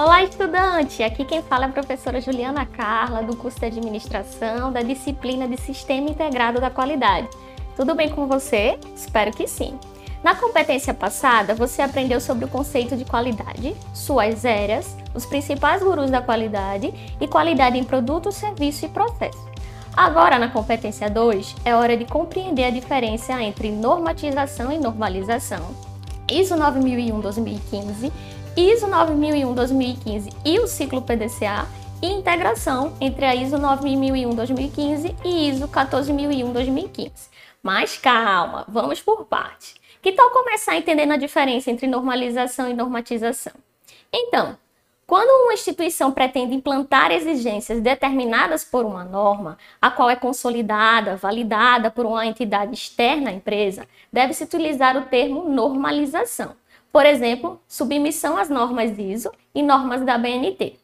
Olá, estudante! Aqui quem fala é a professora Juliana Carla, do curso de Administração da disciplina de Sistema Integrado da Qualidade. Tudo bem com você? Espero que sim. Na competência passada, você aprendeu sobre o conceito de qualidade, suas eras, os principais gurus da qualidade e qualidade em produto, serviço e processo. Agora, na competência 2, é hora de compreender a diferença entre normatização e normalização, ISO 9001-2015 ISO 9001-2015 e o ciclo PDCA e integração entre a ISO 9001-2015 e ISO 14001-2015. Mas calma, vamos por parte. Que tal começar entendendo a diferença entre normalização e normatização? Então, quando uma instituição pretende implantar exigências determinadas por uma norma, a qual é consolidada, validada por uma entidade externa à empresa, deve-se utilizar o termo normalização por exemplo, submissão às normas ISO e normas da BNT.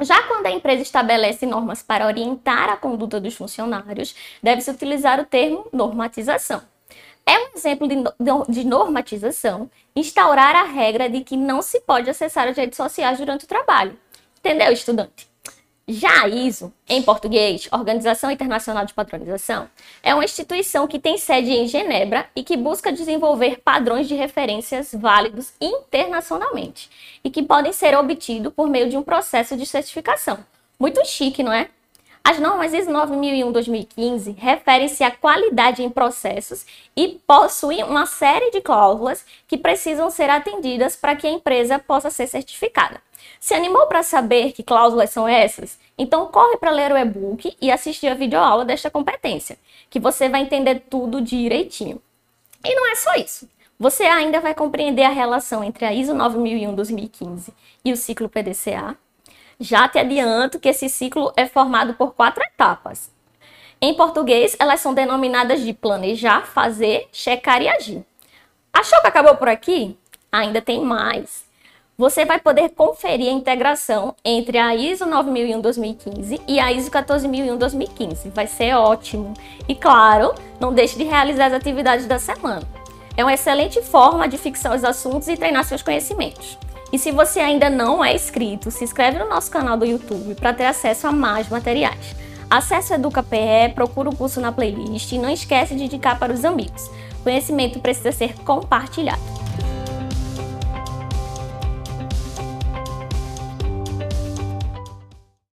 Já quando a empresa estabelece normas para orientar a conduta dos funcionários, deve-se utilizar o termo normatização. É um exemplo de normatização instaurar a regra de que não se pode acessar as redes sociais durante o trabalho. Entendeu, estudante? Já a ISO, em português, Organização Internacional de Padronização, é uma instituição que tem sede em Genebra e que busca desenvolver padrões de referências válidos internacionalmente e que podem ser obtidos por meio de um processo de certificação. Muito chique, não é? As normas ISO 9001-2015 referem-se à qualidade em processos e possuem uma série de cláusulas que precisam ser atendidas para que a empresa possa ser certificada. Se animou para saber que cláusulas são essas? Então corre para ler o e-book e assistir a videoaula desta competência, que você vai entender tudo direitinho. E não é só isso. Você ainda vai compreender a relação entre a ISO 9001-2015 e o ciclo PDCA. Já te adianto que esse ciclo é formado por quatro etapas. Em português, elas são denominadas de planejar, fazer, checar e agir. Achou que acabou por aqui? Ainda tem mais você vai poder conferir a integração entre a ISO 9001-2015 e a ISO 14001-2015. Vai ser ótimo. E claro, não deixe de realizar as atividades da semana. É uma excelente forma de fixar os assuntos e treinar seus conhecimentos. E se você ainda não é inscrito, se inscreve no nosso canal do YouTube para ter acesso a mais materiais. Acesse o EducaPE, procura o curso na playlist e não esquece de indicar para os amigos. Conhecimento precisa ser compartilhado.